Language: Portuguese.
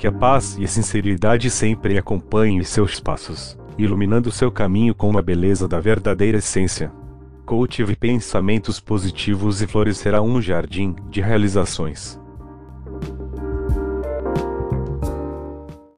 Que a paz e a sinceridade sempre acompanhem seus passos, iluminando seu caminho com a beleza da verdadeira essência. Cultive pensamentos positivos e florescerá um jardim de realizações.